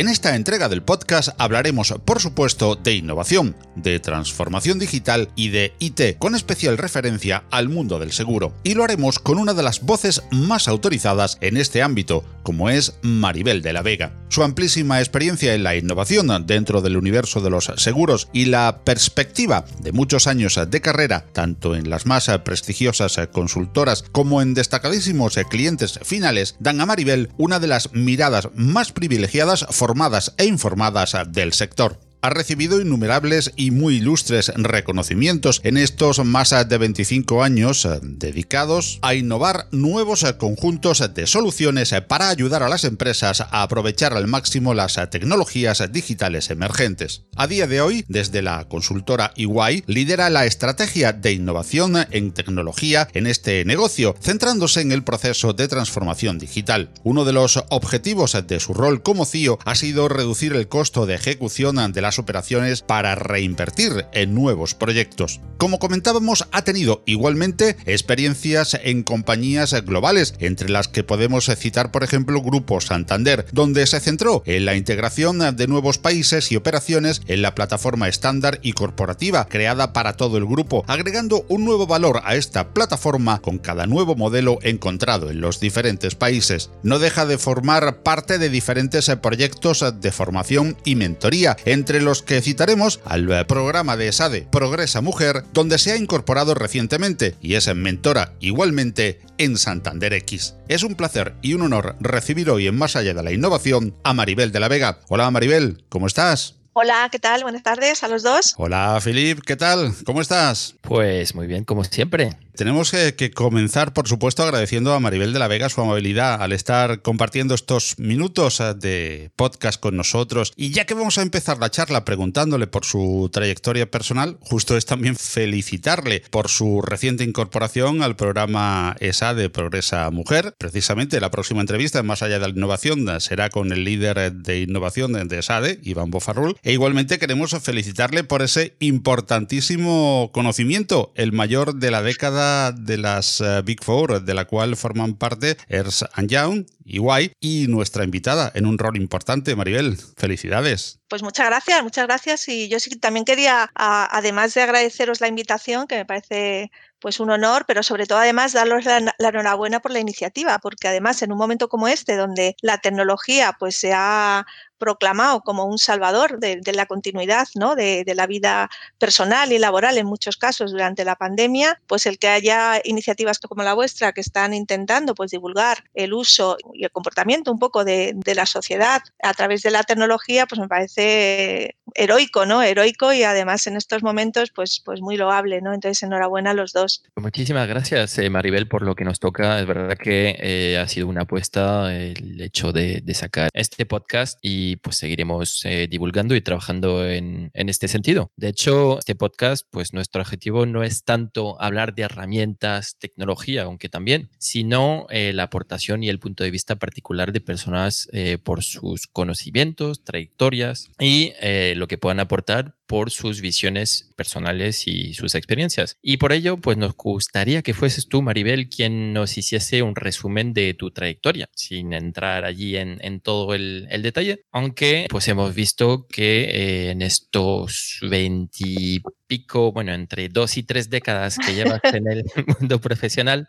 En esta entrega del podcast hablaremos, por supuesto, de innovación, de transformación digital y de IT, con especial referencia al mundo del seguro. Y lo haremos con una de las voces más autorizadas en este ámbito, como es Maribel de la Vega. Su amplísima experiencia en la innovación dentro del universo de los seguros y la perspectiva de muchos años de carrera, tanto en las más prestigiosas consultoras como en destacadísimos clientes finales, dan a Maribel una de las miradas más privilegiadas formadas e informadas del sector ha recibido innumerables y muy ilustres reconocimientos en estos más de 25 años eh, dedicados a innovar nuevos conjuntos de soluciones para ayudar a las empresas a aprovechar al máximo las tecnologías digitales emergentes. A día de hoy, desde la consultora EY, lidera la estrategia de innovación en tecnología en este negocio, centrándose en el proceso de transformación digital. Uno de los objetivos de su rol como CEO ha sido reducir el costo de ejecución de operaciones para reinvertir en nuevos proyectos. Como comentábamos, ha tenido igualmente experiencias en compañías globales, entre las que podemos citar, por ejemplo, Grupo Santander, donde se centró en la integración de nuevos países y operaciones en la plataforma estándar y corporativa creada para todo el grupo, agregando un nuevo valor a esta plataforma con cada nuevo modelo encontrado en los diferentes países. No deja de formar parte de diferentes proyectos de formación y mentoría, entre los que citaremos al programa de ESADE Progresa Mujer, donde se ha incorporado recientemente y es mentora igualmente en Santander X. Es un placer y un honor recibir hoy en Más allá de la innovación a Maribel de la Vega. Hola Maribel, ¿cómo estás? Hola, ¿qué tal? Buenas tardes a los dos. Hola, Filip, ¿qué tal? ¿Cómo estás? Pues muy bien, como siempre. Tenemos que, comenzar, por supuesto, agradeciendo a Maribel de la Vega su amabilidad al estar compartiendo estos minutos eh, de podcast con nosotros. Y ya que vamos a empezar la charla preguntándole por su trayectoria personal, justo es también felicitarle por su reciente incorporación al programa ESA de Progresa Mujer. Precisamente la próxima entrevista, más allá de la innovación, será con el líder de innovación de ESADE, Iván Bofarrul. E igualmente queremos felicitarle por ese importantísimo conocimiento, el mayor de la década de las eh, Big Four, de la cual forman parte Ernst Young, EY y nuestra invitada en un rol importante, Maribel. Felicidades. Pues muchas gracias, muchas gracias. Y yo sí también quería, además de agradeceros la invitación, que me parece pues un honor, pero sobre todo además daros la, enhorabuena por la iniciativa, porque además en un momento como este, donde la tecnología pues se ha proclamado como un salvador de, la continuidad ¿no? de, la vida personal y laboral en muchos casos durante la pandemia, pues el que haya iniciativas como la vuestra que están intentando pues divulgar el uso y el comportamiento un poco de, la sociedad a través de la tecnología, pues me parece heroico, ¿no? Heroico y además en estos momentos pues, pues muy loable, ¿no? Entonces enhorabuena a los dos. Muchísimas gracias, eh, Maribel, por lo que nos toca. Es verdad que eh, ha sido una apuesta el hecho de, sacar este podcast y pues seguiremos eh, divulgando y trabajando en, en, este sentido. De hecho, este podcast, pues nuestro objetivo no es tanto hablar de herramientas, tecnología, aunque también, sino la aportación y el punto de vista particular de personas por sus conocimientos, trayectorias y lo que puedan aportar por sus visiones personales y sus experiencias. Y por ello, pues nos gustaría que fueses tú, Maribel, quien nos hiciese un resumen de tu trayectoria, sin entrar allí en, en todo el, el, detalle, aunque pues hemos visto que eh, en estos 20 pico, bueno, entre dos y tres décadas que llevas en el mundo profesional,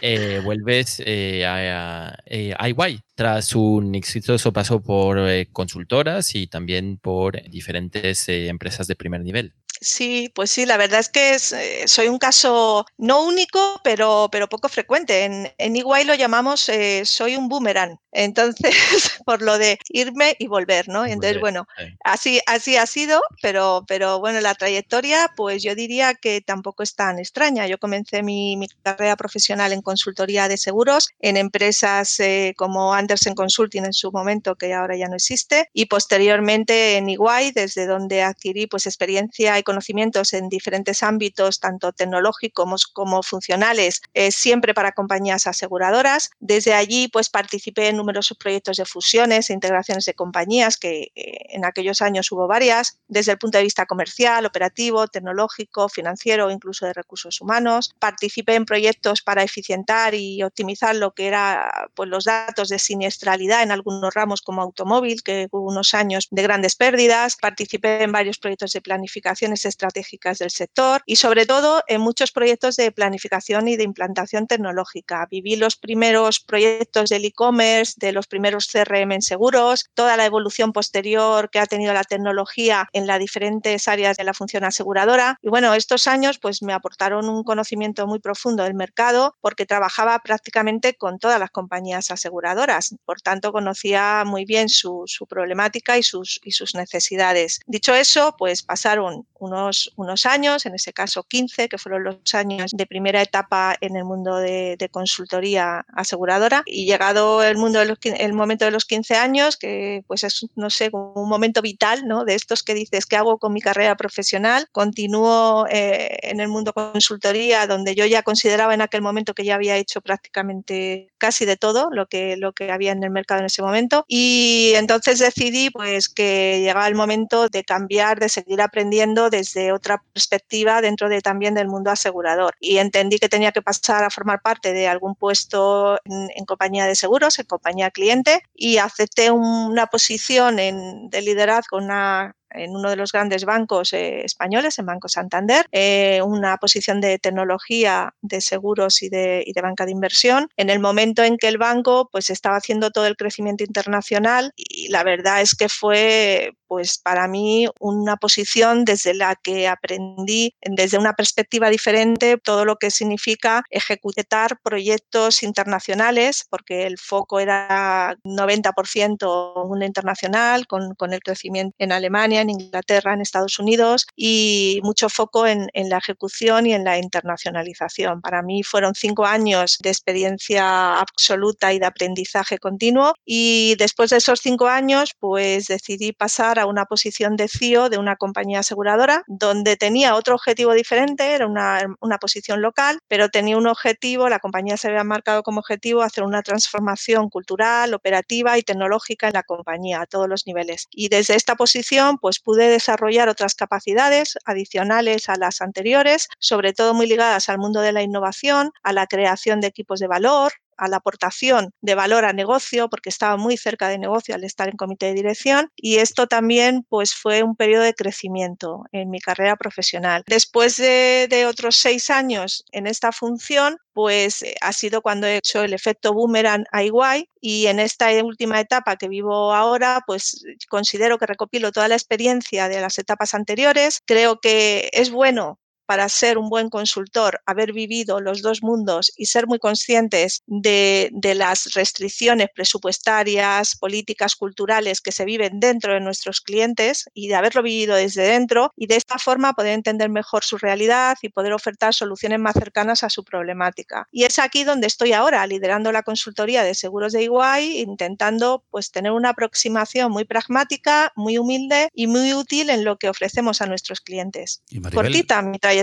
eh, vuelves eh, a, a, tras un exitoso paso por consultoras y también por diferentes empresas de primer nivel. Sí, pues sí, la verdad es que eh, soy un caso no único, pero, pero poco frecuente. En, en Iguay lo llamamos eh, soy un boomerang. Entonces, por lo de irme y volver, ¿no? Entonces, bueno, así, así ha sido, pero, pero bueno, la trayectoria, pues yo diría que tampoco es tan extraña. Yo comencé mi, carrera profesional en consultoría de seguros, en empresas eh, como Andersen Consulting en su momento, que ahora ya no existe, y posteriormente en Iguay, desde donde adquirí pues experiencia y conocimientos en diferentes ámbitos, tanto tecnológicos como funcionales, eh, siempre para compañías aseguradoras. Desde allí, pues participé en numerosos proyectos de fusiones e integraciones de compañías, que eh, en aquellos años hubo varias, desde el punto de vista comercial, operativo, tecnológico, financiero, incluso de recursos humanos. Participé en proyectos para eficientar y optimizar lo que era pues, los datos de siniestralidad en algunos ramos como automóvil, que hubo unos años de grandes pérdidas. Participé en varios proyectos de planificaciones estratégicas del sector y sobre todo en muchos proyectos de planificación y de implantación tecnológica. Viví los primeros proyectos del e-commerce, de los primeros CRM en seguros, toda la evolución posterior que ha tenido la tecnología en las diferentes áreas de la función aseguradora. Y bueno, estos años pues me aportaron un conocimiento muy profundo del mercado porque trabajaba prácticamente con todas las compañías aseguradoras. Por tanto, conocía muy bien su, su problemática y sus, y sus necesidades. Dicho eso, pues pasaron unos, unos años, en ese caso 15, que fueron los años de primera etapa en el mundo de, consultoría aseguradora. Y llegado el, mundo de el momento de los 15 años, que pues es, no sé, un momento vital, ¿no? De estos que dices, ¿qué hago con mi carrera profesional? Continúo eh, en el mundo consultoría, donde yo ya consideraba en aquel momento que ya había hecho prácticamente casi de todo lo que, lo que había en el mercado en ese momento. Y entonces decidí pues que llegaba el momento de cambiar, de seguir aprendiendo desde otra perspectiva dentro de también del mundo asegurador. Y entendí que tenía que pasar a formar parte de algún puesto en, compañía de seguros, en compañía cliente, y acepté una posición de liderazgo, una en uno de los grandes bancos eh, españoles, en Banco Santander, eh, una posición de tecnología de seguros y de, y de, banca de inversión, en el momento en que el banco pues estaba haciendo todo el crecimiento internacional y la verdad es que fue pues para mí una posición desde la que aprendí desde una perspectiva diferente todo lo que significa ejecutar proyectos internacionales, porque el foco era 90% mundo internacional, con, con el crecimiento en Alemania, en Inglaterra, en Estados Unidos y mucho foco en, la ejecución y en la internacionalización. Para mí fueron cinco años de experiencia absoluta y de aprendizaje continuo y después de esos cinco años pues decidí pasar a una posición de CIO e de una compañía aseguradora donde tenía otro objetivo diferente, era una, una posición local, pero tenía un objetivo, la compañía se había marcado como objetivo hacer una transformación cultural, operativa y tecnológica en la compañía a todos los niveles. Y desde esta posición pues pude desarrollar otras capacidades adicionales a las anteriores, sobre todo muy ligadas al mundo de la innovación, a la creación de equipos de valor, a la aportación de valor a negocio, porque estaba muy cerca de negocio al estar en comité de dirección y esto también pues fue un periodo de crecimiento en mi carrera profesional. Después de, otros seis años en esta función, pues eh, ha sido cuando he hecho el efecto boomerang a Iguay y en esta última etapa que vivo ahora, pues considero que recopilo toda la experiencia de las etapas anteriores. Creo que es bueno para ser un buen consultor, haber vivido los dos mundos y ser muy conscientes de, las restricciones presupuestarias, políticas, culturales que se viven dentro de nuestros clientes y de haberlo vivido desde dentro y de esta forma poder entender mejor su realidad y poder ofertar soluciones más cercanas a su problemática. Y es aquí donde estoy ahora, liderando la consultoría de seguros de Iguay, intentando pues tener una aproximación muy pragmática, muy humilde y muy útil en lo que ofrecemos a nuestros clientes. Cortita mi trayectoria.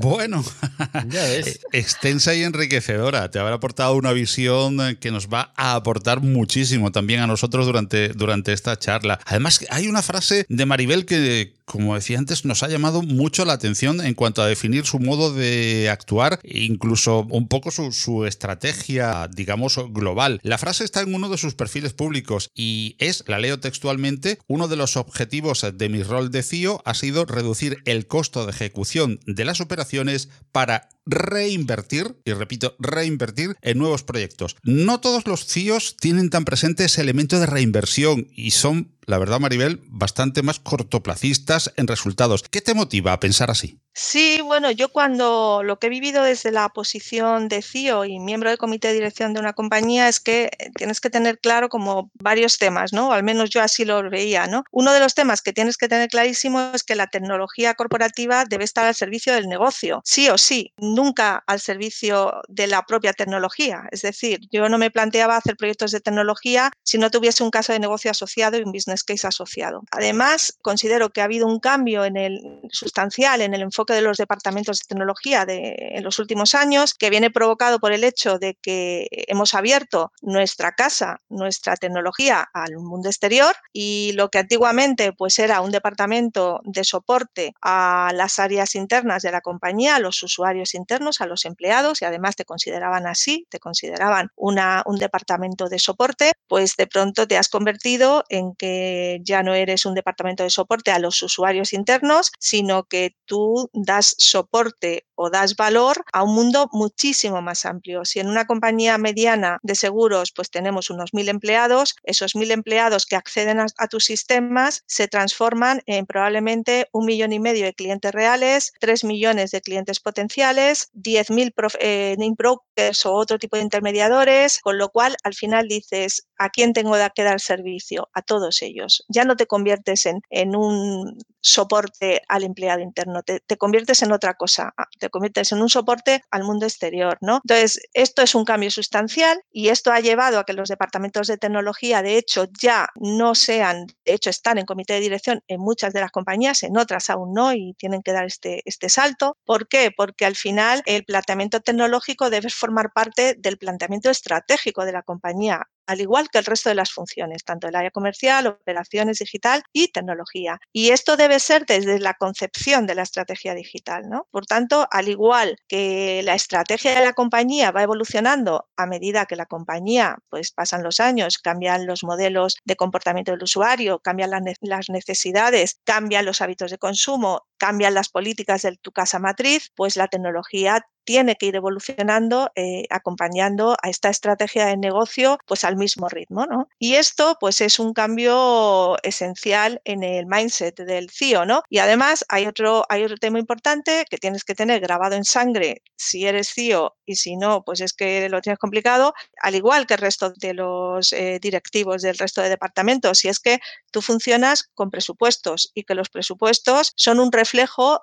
Bueno, eh, extensa y enriquecedora. Te habrá aportado una visión eh, que nos va a aportar muchísimo también a nosotros durante, durante esta charla. Además, hay una frase de Maribel que, como decía antes, nos ha llamado mucho la atención en cuanto a definir su modo de actuar, e incluso un poco su, su estrategia, digamos, global. La frase está en uno de sus perfiles públicos y es, la leo textualmente, uno de los objetivos de mi rol de CIO ha sido reducir el costo de ejecución de las operaciones para reinvertir, y repito, reinvertir en nuevos proyectos. No todos los CIOs tienen tan presente ese elemento de reinversión y son, la verdad, Maribel, bastante más cortoplacistas en resultados. ¿Qué te motiva a pensar así? Sí, bueno, yo cuando lo que he vivido desde la posición de CIO y miembro del comité de dirección de una compañía es que eh, tienes que tener claro como varios temas, ¿no? al menos yo así lo veía, ¿no? Uno de los temas que tienes que tener clarísimo es que la tecnología corporativa debe estar al servicio del negocio, sí o sí, nunca al servicio de la propia tecnología. Es decir, yo no me planteaba hacer proyectos de tecnología si no tuviese un caso de negocio asociado y un business case asociado. Además, considero que ha habido un cambio en el sustancial en el enfoque de los departamentos de tecnología de, en los últimos años, que viene provocado por el hecho de que hemos abierto nuestra casa, nuestra tecnología al mundo exterior y lo que antiguamente pues era un departamento de soporte a las áreas internas de la compañía, a los usuarios internos, a los empleados y además te consideraban así, te consideraban una, un departamento de soporte, pues de pronto te has convertido en que ya no eres un departamento de soporte a los usuarios internos, sino que tú das soporte o das valor a un mundo muchísimo más amplio. Si en una compañía mediana de seguros pues tenemos unos mil empleados, esos mil empleados que acceden a, tus sistemas se transforman en probablemente un millón y medio de clientes reales, tres millones de clientes potenciales, diez mil eh, brokers o otro tipo de intermediadores, con lo cual al final dices, ¿a quién tengo que dar servicio? A todos ellos. Ya no te conviertes en, un soporte al empleado interno, te, te conviertes en otra cosa, te conviertes en un soporte al mundo exterior, ¿no? Entonces, esto es un cambio sustancial y esto ha llevado a que los departamentos de tecnología, de hecho, ya no sean, de hecho, están en comité de dirección en muchas de las compañías, en otras aún no y tienen que dar este, este salto. ¿Por qué? Porque al final el planteamiento tecnológico debe formar parte del planteamiento estratégico de la compañía al igual que el resto de las funciones, tanto el área comercial, operaciones digital y tecnología. Y esto debe ser desde la concepción de la estrategia digital. ¿no? Por tanto, al igual que la estrategia de la compañía va evolucionando a medida que la compañía, pues pasan los años, cambian los modelos de comportamiento del usuario, cambian las necesidades, cambian los hábitos de consumo, cambian las políticas de tu casa matriz, pues la tecnología tiene que ir evolucionando eh, acompañando a esta estrategia de negocio pues al mismo ritmo. ¿no? Y esto pues es un cambio esencial en el mindset del CIO. ¿no? Y además hay otro, hay otro tema importante que tienes que tener grabado en sangre si eres CIO y si no, pues es que lo tienes complicado, al igual que el resto de los eh, directivos del resto de departamentos. Y es que tú funcionas con presupuestos y que los presupuestos son un reflejo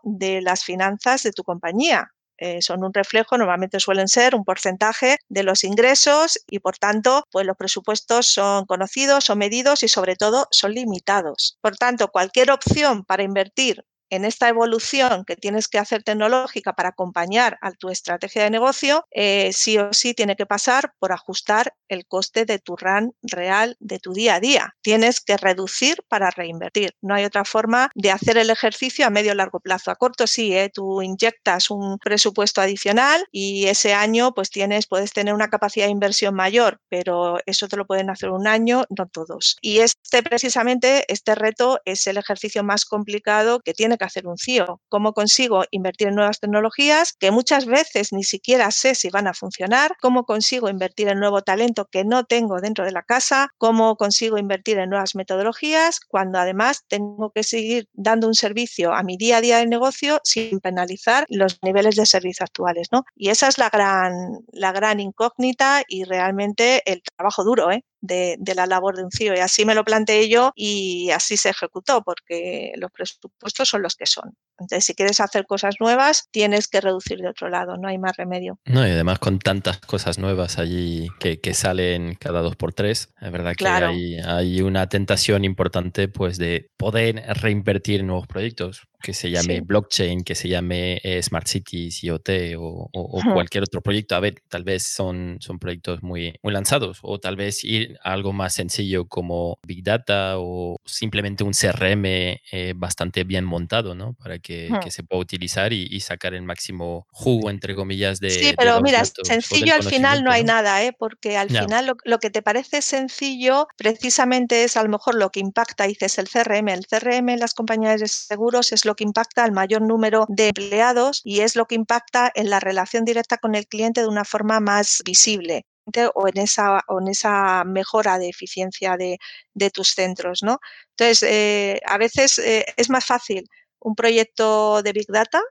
de las finanzas de tu compañía. Eh, son un reflejo, normalmente suelen ser un porcentaje de los ingresos y por tanto, pues los presupuestos son conocidos, son medidos y sobre todo son limitados. Por tanto, cualquier opción para invertir en esta evolución que tienes que hacer tecnológica para acompañar a tu estrategia de negocio, eh, sí o sí tiene que pasar por ajustar el coste de tu RAN real de tu día a día. Tienes que reducir para reinvertir. No hay otra forma de hacer el ejercicio a medio o largo plazo. A corto sí, ¿eh? tú inyectas un presupuesto adicional y ese año pues tienes, puedes tener una capacidad de inversión mayor, pero eso te lo pueden hacer un año, no todos. Y este precisamente, este reto es el ejercicio más complicado que tiene que hacer un CIO. ¿Cómo consigo invertir en nuevas tecnologías que muchas veces ni siquiera sé si van a funcionar? ¿Cómo consigo invertir en nuevo talento que no tengo dentro de la casa? ¿Cómo consigo invertir en nuevas metodologías cuando además tengo que seguir dando un servicio a mi día a día de negocio sin penalizar los niveles de servicio actuales? ¿no? Y esa es la gran, la gran incógnita y realmente el trabajo duro, ¿eh? De, la labor de un CIO. Y así me lo planteé yo y así se ejecutó, porque los presupuestos son los que son. Entonces, si quieres hacer cosas nuevas, tienes que reducir de otro lado, no hay más remedio. No, y además con tantas cosas nuevas allí que, salen cada dos por tres, es verdad que hay, hay, una tentación importante pues de poder reinvertir en nuevos proyectos que se llame blockchain, que se llame eh, Smart Cities, IoT o, o, cualquier otro proyecto. A ver, tal vez son, son proyectos muy, muy lanzados o tal vez ir a algo más sencillo como Big Data o simplemente un CRM eh, bastante bien montado, ¿no? Para que, que se pueda utilizar y, sacar el máximo jugo, entre comillas, de... Sí, pero mira, sencillo al final no hay nada, ¿eh? Porque al final lo, lo, que te parece sencillo precisamente es a lo mejor lo que impacta, dices, el CRM. El CRM en las compañías de seguros es lo que impacta al mayor número de empleados y es lo que impacta en la relación directa con el cliente de una forma más visible o en esa, en esa mejora de eficiencia de, tus centros. ¿no? Entonces, eh, a veces eh, es más fácil un proyecto de Big Data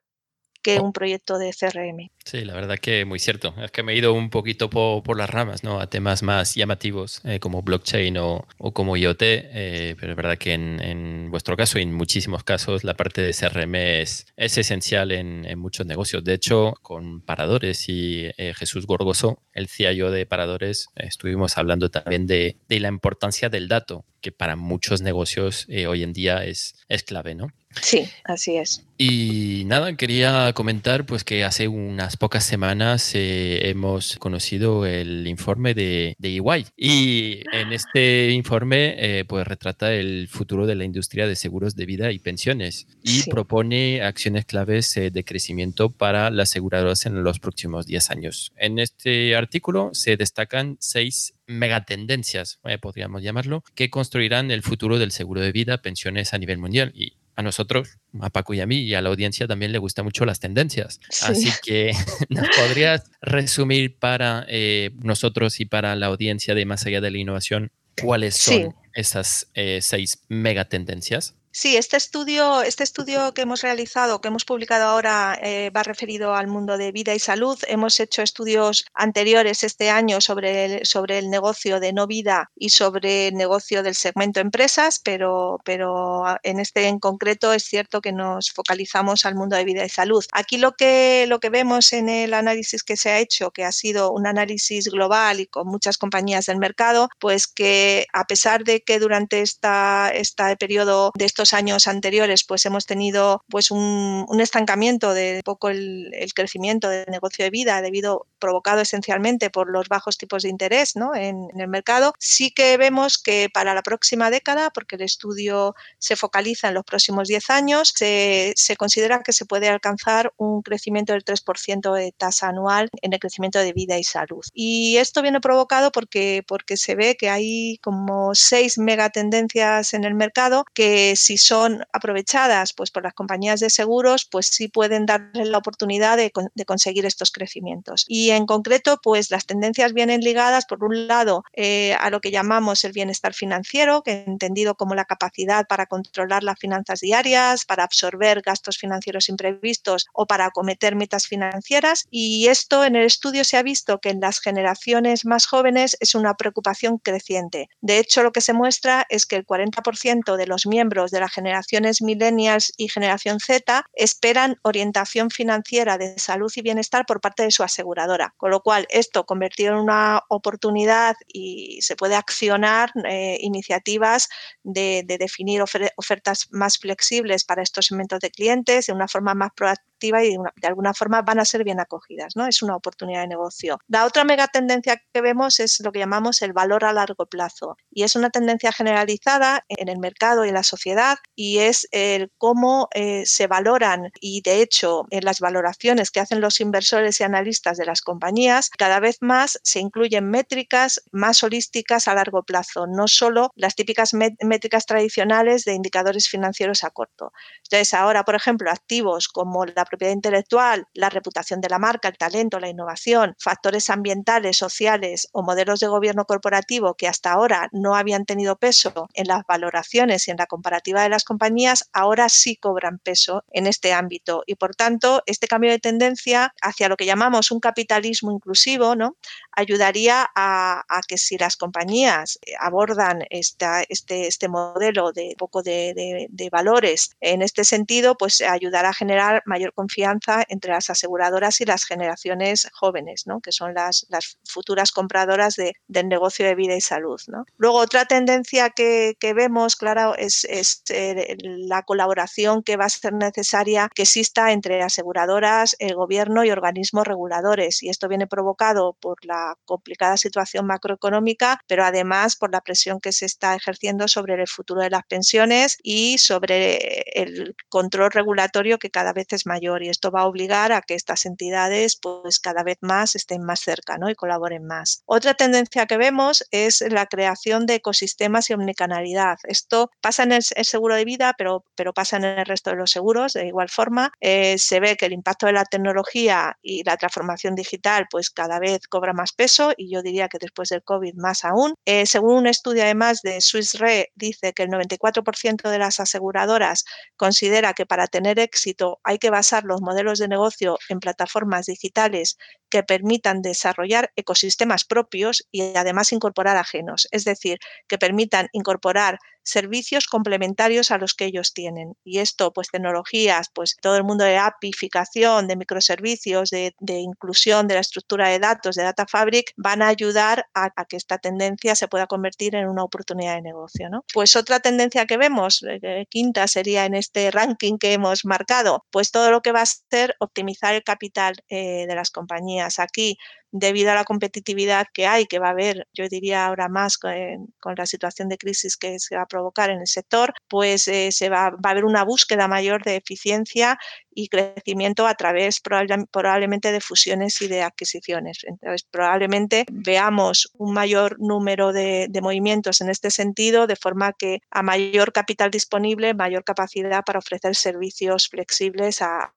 que un proyecto de CRM. Sí, la verdad que muy cierto. Es que me he ido un poquito por, las ramas, ¿no? A temas más llamativos eh, como blockchain o, como IoT, eh, pero es verdad que en, vuestro caso y en muchísimos casos la parte de CRM es, es esencial en, muchos negocios. De hecho, con Paradores y eh, Jesús Gorgoso, el CIO de Paradores, estuvimos hablando también de, de, la importancia del dato, que para muchos negocios hoy en día es, es clave, ¿no? Sí, así es. Y nada, quería comentar pues que hace unas pocas semanas eh, hemos conocido el informe de, de EY y en este informe eh, pues retrata el futuro de la industria de seguros de vida y pensiones y propone acciones claves eh, de crecimiento para las aseguradoras en los próximos 10 años. En este artículo se destacan seis megatendencias, podríamos llamarlo, que construirán el futuro del seguro de vida, pensiones a nivel mundial. Y a nosotros, a Paco y a mí y a la audiencia también le gustan mucho las tendencias. Así que nos podrías resumir para eh, nosotros y para la audiencia de Más allá de la innovación cuáles son esas eh, seis megatendencias. Sí, este estudio, este estudio que hemos realizado, que hemos publicado ahora, eh, va referido al mundo de vida y salud. Hemos hecho estudios anteriores este año sobre el, sobre el negocio de no vida y sobre el negocio del segmento empresas, pero, pero en este en concreto es cierto que nos focalizamos al mundo de vida y salud. Aquí lo que, lo que vemos en el análisis que se ha hecho, que ha sido un análisis global y con muchas compañías del mercado, pues que a pesar de que durante esta, este periodo de estos años anteriores pues hemos tenido pues un, estancamiento de poco el, crecimiento del negocio de vida debido provocado esencialmente por los bajos tipos de interés en, el mercado, sí que vemos que para la próxima década, porque el estudio se focaliza en los próximos 10 años, se, considera que se puede alcanzar un crecimiento del 3% de tasa anual en el crecimiento de vida y salud. Y esto viene provocado porque, porque se ve que hay como seis megatendencias en el mercado que si son aprovechadas pues, por las compañías de seguros, pues sí pueden darles la oportunidad de, conseguir estos crecimientos. Y en concreto, pues las tendencias vienen ligadas, por un lado, eh, a lo que llamamos el bienestar financiero, que entendido como la capacidad para controlar las finanzas diarias, para absorber gastos financieros imprevistos o para acometer metas financieras. Y esto en el estudio se ha visto que en las generaciones más jóvenes es una preocupación creciente. De hecho, lo que se muestra es que el 40% de los miembros de la generaciones millennials y generación Z esperan orientación financiera de salud y bienestar por parte de su aseguradora. Con lo cual, esto convertido en una oportunidad y se puede accionar eh, iniciativas de, definir ofertas más flexibles para estos segmentos de clientes de una forma más proactiva y de, alguna forma van a ser bien acogidas, ¿no? Es una oportunidad de negocio. La otra mega tendencia que vemos es lo que llamamos el valor a largo plazo y es una tendencia generalizada en el mercado y en la sociedad y es el cómo eh, se valoran y de hecho en las valoraciones que hacen los inversores y analistas de las compañías cada vez más se incluyen métricas más holísticas a largo plazo, no solo las típicas métricas tradicionales de indicadores financieros a corto. Entonces ahora, por ejemplo, activos como la propiedad intelectual, la reputación de la marca, el talento, la innovación, factores ambientales, sociales o modelos de gobierno corporativo que hasta ahora no habían tenido peso en las valoraciones y en la comparativa de las compañías, ahora sí cobran peso en este ámbito. Y por tanto, este cambio de tendencia hacia lo que llamamos un capitalismo inclusivo, ¿no? ayudaría a, que si las compañías abordan esta, este, este modelo de poco de, de valores en este sentido, pues ayudará a generar mayor confianza entre las aseguradoras y las generaciones jóvenes, que son las, futuras compradoras de, del negocio de vida y salud. Luego, otra tendencia que, vemos, claro, es, es eh, la colaboración que va a ser necesaria que exista entre aseguradoras, el gobierno y organismos reguladores. Y esto viene provocado por la complicada situación macroeconómica, pero además por la presión que se está ejerciendo sobre el futuro de las pensiones y sobre el control regulatorio que cada vez es mayor y esto va a obligar a que estas entidades pues cada vez más estén más cerca y colaboren más. Otra tendencia que vemos es la creación de ecosistemas y omnicanalidad. Esto pasa en el, seguro de vida, pero, pero pasa en el resto de los seguros de igual forma. Eh, se ve que el impacto de la tecnología y la transformación digital pues cada vez cobra más peso y yo diría que después del COVID más aún. Eh, según un estudio además de Swiss Re dice que el 94% de las aseguradoras considera que para tener éxito hay que basar los modelos de negocio en plataformas digitales que permitan desarrollar ecosistemas propios y además incorporar ajenos, es decir, que permitan incorporar servicios complementarios a los que ellos tienen. Y esto, pues tecnologías, pues todo el mundo de apificación, de microservicios, de, inclusión de la estructura de datos, de Data Fabric, van a ayudar a, que esta tendencia se pueda convertir en una oportunidad de negocio. ¿no? Pues otra tendencia que vemos, eh, quinta sería en este ranking que hemos marcado, pues todo lo que va a ser optimizar el capital eh, de las compañías. Aquí debido a la competitividad que hay, que va a haber, yo diría ahora más con, la situación de crisis que se va a provocar en el sector, pues eh, se va, a haber una búsqueda mayor de eficiencia y crecimiento a través probablemente de fusiones y de adquisiciones. Entonces, probablemente veamos un mayor número de, movimientos en este sentido, de forma que a mayor capital disponible, mayor capacidad para ofrecer servicios flexibles a,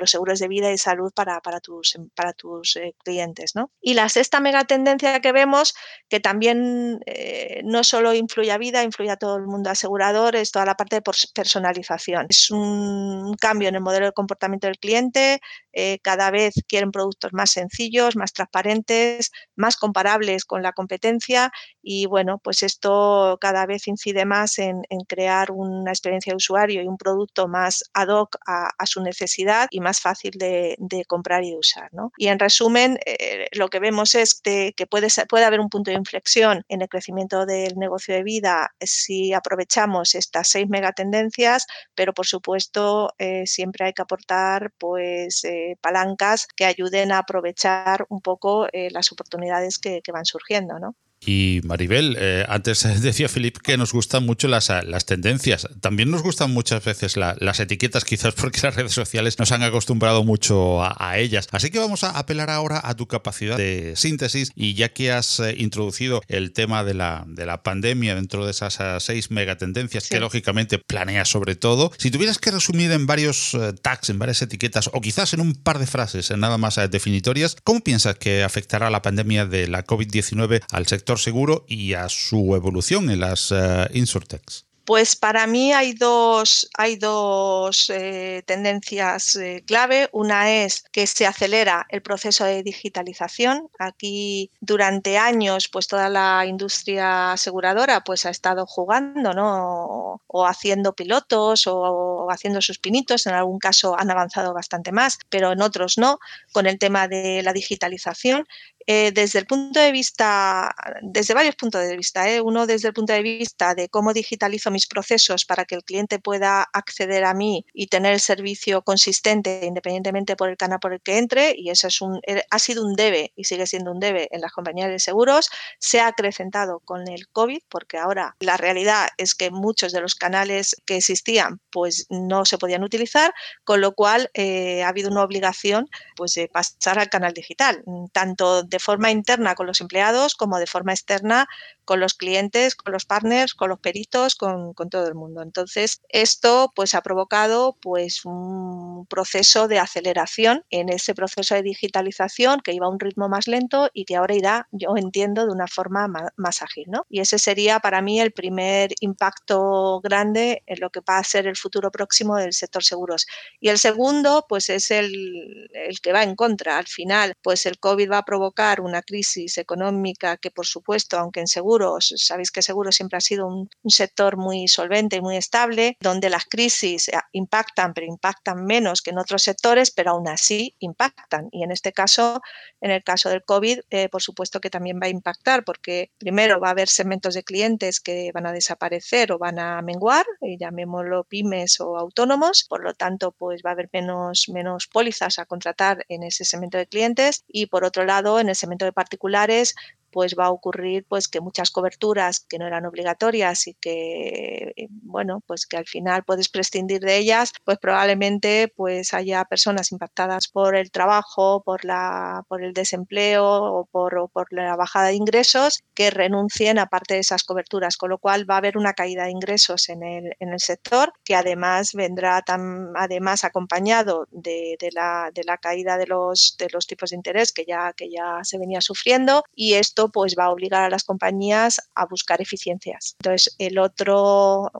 los seguros de vida y salud para, tus, para tus eh, clientes. Y la sexta megatendencia que vemos, que también eh, no solo influye a vida, influye a todo el mundo asegurador, es toda la parte de personalización. Es un cambio en el modelo comportamiento del cliente, eh, cada vez quieren productos más sencillos, más transparentes, más comparables con la competencia y bueno, pues esto cada vez incide más en, crear una experiencia de usuario y un producto más ad hoc a, su necesidad y más fácil de, comprar y de usar. Y en resumen, eh, lo que vemos es que, puede, puede haber un punto de inflexión en el crecimiento del negocio de vida si aprovechamos estas seis megatendencias, pero por supuesto eh, siempre hay que aportar pues eh, palancas que ayuden a aprovechar un poco eh, las oportunidades que, que van surgiendo, ¿no? Y Maribel, eh, antes decía Filip que nos gustan mucho las, las tendencias. También nos gustan muchas veces las etiquetas, quizás porque las redes sociales nos han acostumbrado mucho a, ellas. Así que vamos a apelar ahora a tu capacidad de síntesis y ya que has eh, introducido el tema de la, de la pandemia dentro de esas eh, seis megatendencias que lógicamente planeas sobre todo, si tuvieras que resumir en varios tags, en varias etiquetas o quizás en un par de frases en nada más definitorias, ¿cómo piensas que afectará la pandemia de la COVID-19 al sector? Seguro y a su evolución en las uh, insurtechs? Pues para mí hay dos, hay dos eh, tendencias eh, clave. Una es que se acelera el proceso de digitalización. Aquí durante años, pues toda la industria aseguradora pues ha estado jugando, ¿no? O, haciendo pilotos o, o, haciendo sus pinitos. En algún caso han avanzado bastante más, pero en otros no, con el tema de la digitalización. Eh, desde el punto de vista, desde varios puntos de vista. ¿eh? Uno desde el punto de vista de cómo digitalizo mis procesos para que el cliente pueda acceder a mí y tener el servicio consistente independientemente por el canal por el que entre, y eso es un, eh, ha sido un debe y sigue siendo un debe en las compañías de seguros, se ha acrecentado con el COVID, porque ahora la realidad es que muchos de los canales que existían pues no se podían utilizar, con lo cual ha habido una obligación pues de pasar al canal digital, tanto de de forma interna con los empleados como de forma externa con los clientes, con los partners, con los peritos, con, todo el mundo. Entonces, esto pues ha provocado pues un proceso de aceleración en ese proceso de digitalización que iba a un ritmo más lento y que ahora irá, yo entiendo, de una forma más, ágil. ¿no? Y ese sería para mí el primer impacto grande en lo que va a ser el futuro próximo del sector seguros. Y el segundo, pues es el, el que va en contra. Al final, pues el COVID va a provocar una crisis económica que, por supuesto, aunque en seguros, sabéis que seguros siempre ha sido un, sector muy solvente y muy estable, donde las crisis eh, impactan, pero impactan menos que en otros sectores, pero aún así impactan. Y en este caso, en el caso del COVID, eh, por supuesto que también va a impactar, porque primero va a haber segmentos de clientes que van a desaparecer o van a menguar, y llamémoslo pymes o autónomos, por lo tanto, pues va a haber menos, menos pólizas a contratar en ese segmento de clientes. Y por otro lado, en el segmento de particulares pues va a ocurrir pues que muchas coberturas que no eran obligatorias y que eh, bueno pues que al final puedes prescindir de ellas pues probablemente pues haya personas impactadas por el trabajo por la por el desempleo o por, por la bajada de ingresos que renuncien a parte de esas coberturas con lo cual va a haber una caída de ingresos en el, en el sector que además vendrá tan, además acompañado de, de, la, de la caída de los de los tipos de interés que ya que ya se venía sufriendo y esto pues va a obligar a las compañías a buscar eficiencias. Entonces, el otro,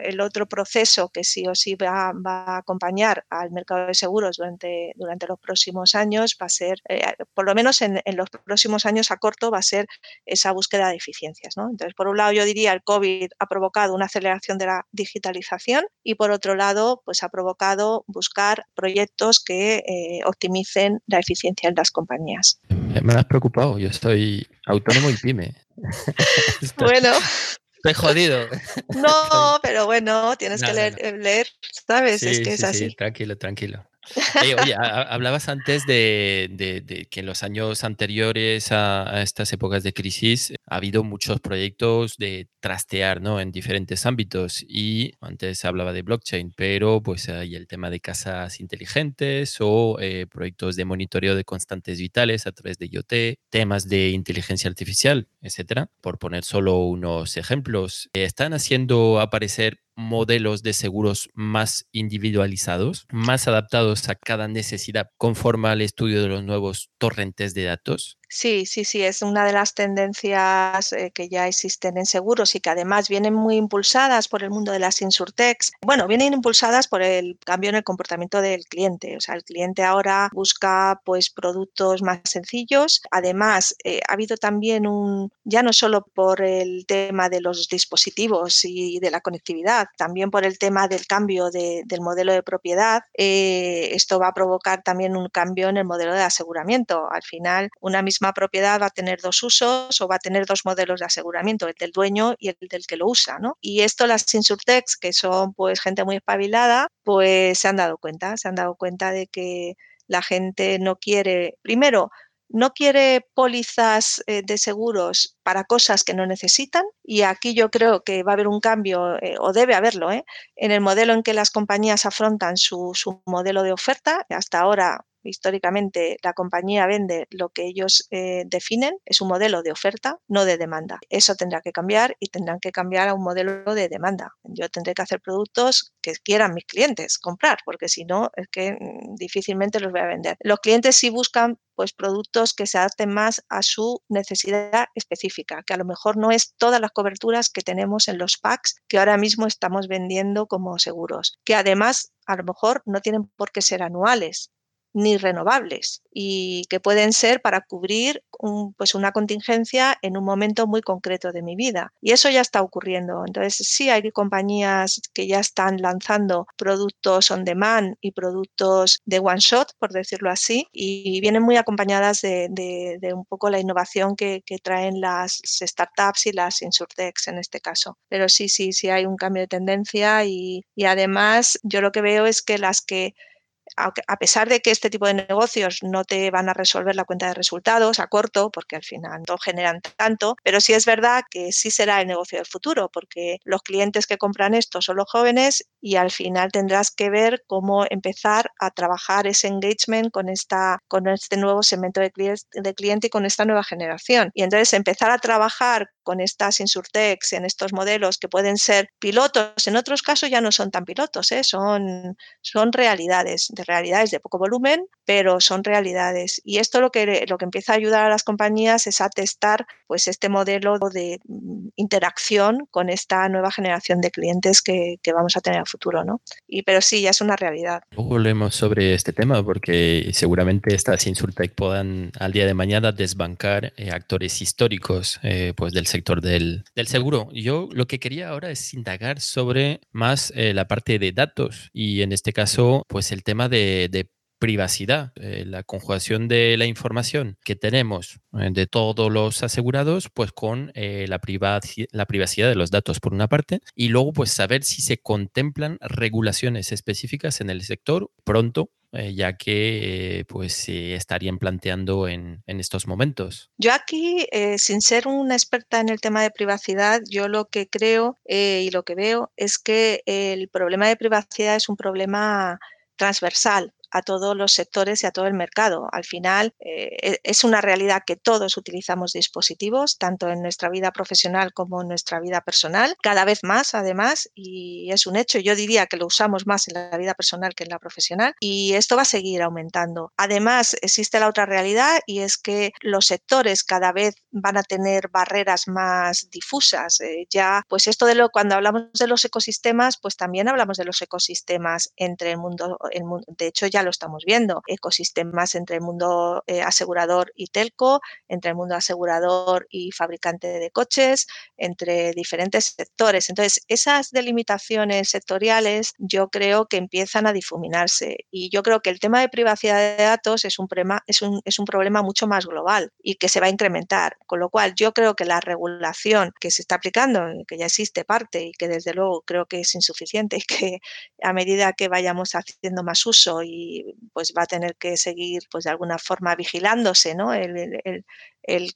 el otro proceso que sí o sí va, a acompañar al mercado de seguros durante, durante los próximos años va a ser, eh, por lo menos en, los próximos años a corto, va a ser esa búsqueda de eficiencias. Entonces, por un lado, yo diría el COVID ha provocado una aceleración de la digitalización y por otro lado, pues ha provocado buscar proyectos que eh, optimicen la eficiencia en las compañías. Me has preocupado, yo estoy autónomo y pyme. bueno. Estoy jodido. No, pero bueno, tienes que leer, leer, ¿sabes? es que es así. tranquilo, tranquilo. Oye, hablabas antes de, que en los años anteriores a, estas épocas de crisis ha habido muchos proyectos de trastear ¿no? en diferentes ámbitos y antes hablaba de blockchain, pero pues hay el tema de casas inteligentes o eh, proyectos de monitoreo de constantes vitales a través de IoT, temas de inteligencia artificial, etcétera, por poner solo unos ejemplos. Están haciendo aparecer modelos de seguros más individualizados, más adaptados a cada necesidad conforme al estudio de los nuevos torrentes de datos. Sí, sí, sí, es una de las tendencias eh, que ya existen en seguros y que además vienen muy impulsadas por el mundo de las insurtechs. Bueno, vienen impulsadas por el cambio en el comportamiento del cliente. O sea, el cliente ahora busca pues productos más sencillos. Además, eh, ha habido también un, ya no solo por el tema de los dispositivos y de la conectividad, también por el tema del cambio del modelo de propiedad. Eh, esto va a provocar también un cambio en el modelo de aseguramiento. Al final, una misma misma propiedad va a tener dos usos o va a tener dos modelos de aseguramiento, el del dueño y el del que lo usa, ¿no? Y esto las insurtechs, que son pues gente muy espabilada, pues se han dado cuenta, se han dado cuenta de que la gente no quiere, primero, no quiere pólizas eh, de seguros para cosas que no necesitan y aquí yo creo que va a haber un cambio eh, o debe haberlo ¿eh? en el modelo en que las compañías afrontan su, su modelo de oferta. Hasta ahora históricamente la compañía vende lo que ellos eh, definen, es un modelo de oferta, no de demanda. Eso tendrá que cambiar y tendrán que cambiar a un modelo de demanda. Yo tendré que hacer productos que quieran mis clientes comprar, porque si no, es que mm, difícilmente los voy a vender. Los clientes sí buscan pues productos que se adapten más a su necesidad específica, que a lo mejor no es todas las coberturas que tenemos en los packs que ahora mismo estamos vendiendo como seguros, que además a lo mejor no tienen por qué ser anuales, ni renovables y que pueden ser para cubrir pues una contingencia en un momento muy concreto de mi vida. Y eso ya está ocurriendo. Entonces, sí hay compañías que ya están lanzando productos on demand y productos de one shot, por decirlo así, y vienen muy acompañadas de, un poco la innovación que, traen las startups y las insurtechs en este caso. Pero sí, sí, sí hay un cambio de tendencia y, y además yo lo que veo es que las que a pesar de que este tipo de negocios no te van a resolver la cuenta de resultados a corto, porque al final no generan tanto, pero sí es verdad que sí será el negocio del futuro, porque los clientes que compran esto son los jóvenes y al final tendrás que ver cómo empezar a trabajar ese engagement con, este nuevo segmento de, de cliente y con esta nueva generación. Y entonces empezar a trabajar con estas insurtechs en estos modelos que pueden ser pilotos, en otros casos ya no son tan pilotos, ¿eh? son, son realidades de realidades de poco volumen, pero son realidades. Y esto lo que, lo que empieza a ayudar a las compañías es a testar pues, este modelo de mm, interacción con esta nueva generación de clientes que, vamos a tener a futuro. ¿no? Y, pero sí, ya es una realidad. Luego sobre este tema porque seguramente estas Insurtech puedan al día de mañana desbancar eh, actores históricos eh, pues del sector del, del, seguro. Yo lo que quería ahora es indagar sobre más eh, la parte de datos y en este caso pues el tema de, privacidad, eh, la conjugación de la información que tenemos eh, de todos los asegurados, pues con la, la privacidad de los datos por una parte, y luego pues saber si se contemplan regulaciones específicas en el sector pronto ya que pues se estarían planteando en, en, estos momentos. Yo aquí, sin ser una experta en el tema de privacidad, yo lo que creo y lo que veo es que el problema de privacidad es un problema transversal a todos los sectores y a todo el mercado. Al final eh, e, es una realidad que todos utilizamos dispositivos, tanto en nuestra vida profesional como en nuestra vida personal, cada vez más además, y es un hecho. Yo diría que lo usamos más en la vida personal que en la profesional y esto va a seguir aumentando. Además, existe la otra realidad y es que los sectores cada vez van a tener barreras más difusas. Eh, ya, pues esto de lo cuando hablamos de los ecosistemas, pues también hablamos de los ecosistemas entre el mundo, el mundo de hecho ya lo estamos viendo, ecosistemas entre el mundo eh, asegurador y telco, entre el mundo asegurador y fabricante de coches, entre diferentes sectores. Entonces, esas delimitaciones sectoriales yo creo que empiezan a difuminarse. Y yo creo que el tema de privacidad de datos es un problema, es un, es un problema mucho más global y que se va a incrementar, con lo cual yo creo que la regulación que se está aplicando, que ya existe parte y que desde luego creo que es insuficiente y que a medida que vayamos haciendo más uso y pues va a tener que seguir pues de alguna forma vigilándose, ¿no? El,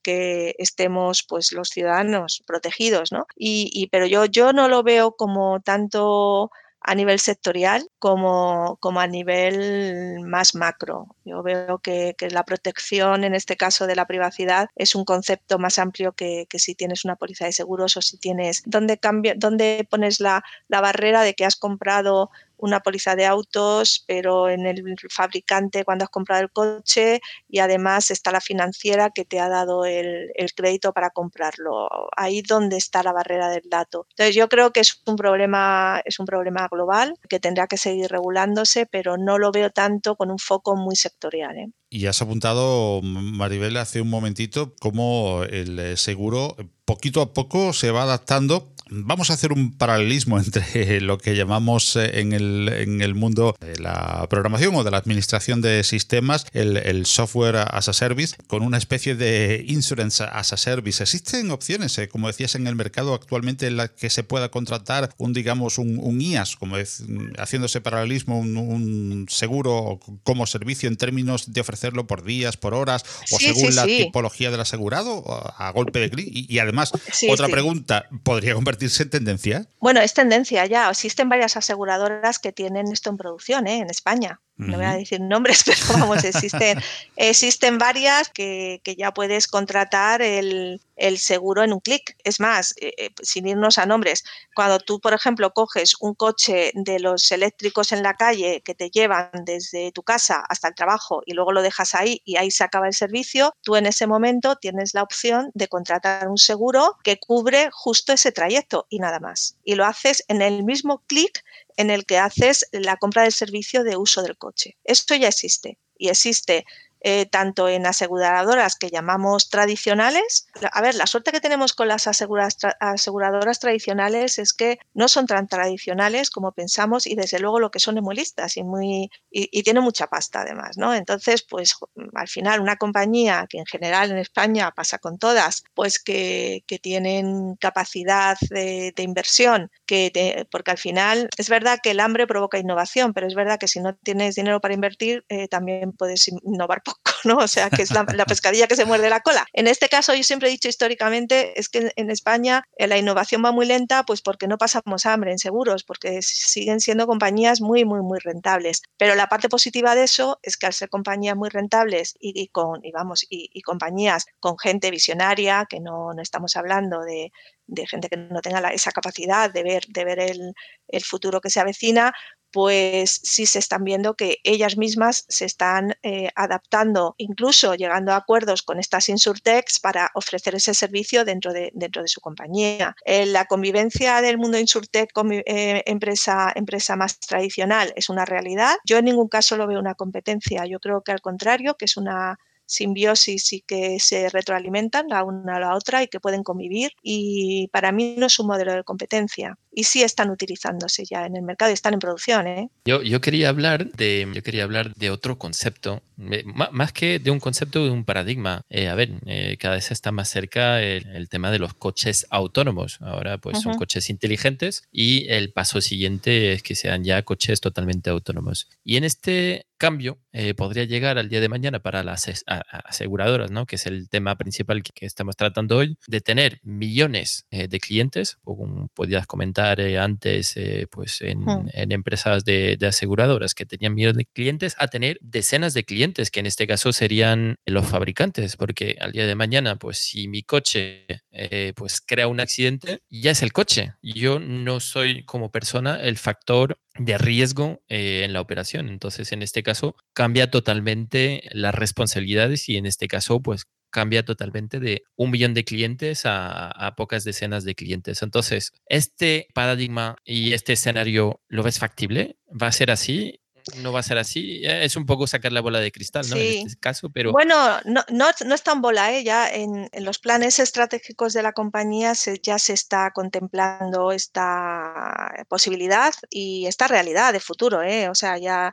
que estemos pues los ciudadanos protegidos, ¿no? Y, pero yo, yo no lo veo como tanto a nivel sectorial como, como, a nivel más macro. Yo veo que, la protección, en este caso de la privacidad, es un concepto más amplio que, si tienes una póliza de seguros o si tienes, ¿dónde, cambia, dónde pones la, la barrera de que has comprado una póliza de autos, pero en el fabricante cuando has comprado el coche y además está la financiera que te ha dado el, crédito para comprarlo. Ahí donde está la barrera del dato. Entonces yo creo que es un problema, es un problema global que tendrá que seguir regulándose, pero no lo veo tanto con un foco muy sectorial. ¿eh? Y has apuntado, Maribel, hace un momentito, cómo el seguro poquito a poco se va adaptando Vamos a hacer un paralelismo entre lo que llamamos eh, en el, en el mundo de la programación o de la administración de sistemas, el, software as a service, con una especie de insurance as a service. ¿Existen opciones, eh, como decías, en el mercado actualmente en las que se pueda contratar un, digamos, un, IAS, como es, haciendo ese paralelismo, un, seguro como servicio en términos de ofrecerlo por días, por horas o según la tipología del asegurado, a golpe de clic? Y, además, otra pregunta, ¿podría en tendencia? Bueno, es tendencia ya. Existen varias aseguradoras que tienen esto en producción ¿eh? en España. No voy a decir nombres, pero vamos, existen, existen varias que, ya puedes contratar el, seguro en un clic. Es más, eh, eh, sin irnos a nombres, cuando tú, por ejemplo, coges un coche de los eléctricos en la calle que te llevan desde tu casa hasta el trabajo y luego lo dejas ahí y ahí se acaba el servicio, tú en ese momento tienes la opción de contratar un seguro que cubre justo ese trayecto y nada más. Y lo haces en el mismo clic en el que haces la compra del servicio de uso del coche. Esto ya existe y existe eh, tanto en aseguradoras que llamamos tradicionales. A ver, la suerte que tenemos con las aseguradoras tradicionales es que no son tan tradicionales como pensamos y desde luego lo que son emulistas y, muy, y, tienen mucha pasta además, ¿no? Entonces, pues al final una compañía que en general en España pasa con todas, pues que, tienen capacidad de, inversión, que porque al final es verdad que el hambre provoca innovación, pero es verdad que si no tienes dinero para invertir, eh, también puedes innovar O sea, que es la, pescadilla que se muerde la cola. En este caso, yo siempre he dicho históricamente, es que en España eh, la innovación va muy lenta, pues porque no pasamos hambre en seguros, porque siguen siendo compañías muy, muy, muy rentables. Pero la parte positiva de eso es que al ser compañías muy rentables y, con, y vamos, y, compañías con gente visionaria, que no, no estamos hablando de, gente que no tenga esa capacidad de ver, de ver el, futuro que se avecina, pues sí se están viendo que ellas mismas se están eh, adaptando, incluso llegando a acuerdos con estas insurtechs para ofrecer ese servicio dentro de, dentro de su compañía. La convivencia del mundo insurtech con eh, empresa, empresa más tradicional es una realidad. Yo en ningún caso lo veo una competencia, yo creo que al contrario, que es una simbiosis y que se retroalimentan la una a la otra y que pueden convivir. Y para mí no es un modelo de competencia. Y sí están utilizándose ya en el mercado y están en producción. ¿eh? Yo, yo, quería hablar de, yo quería hablar de otro concepto, más que de un concepto, de un paradigma. Eh, a ver, eh, cada vez está más cerca el, tema de los coches autónomos. Ahora pues son coches inteligentes y el paso siguiente es que sean ya coches totalmente autónomos. Y en este cambio eh, podría llegar al día de mañana para las aseguradoras, ¿no? que es el tema principal que, estamos tratando hoy, de tener millones de clientes, como podías comentar experimentar antes pues en, empresas de, aseguradoras que tenían millones de clientes a tener decenas de clientes, que en este caso serían los fabricantes, porque al día de mañana, pues si mi coche pues crea un accidente, ya es el coche. Yo no soy como persona el factor de riesgo en la operación. Entonces, en este caso, cambia totalmente las responsabilidades y en este caso, pues cambia totalmente de un millón de clientes a, pocas decenas de clientes. Entonces, ¿este paradigma y este escenario lo ves factible? ¿Va a ser así? no va a ser así. Eh, es un poco sacar la bola de cristal, ¿no? En este caso, pero. Bueno, no, no, no es tan bola, ¿eh? Ya en, los planes estratégicos de la compañía ya se está contemplando esta posibilidad y esta realidad de futuro, ¿eh? O sea, ya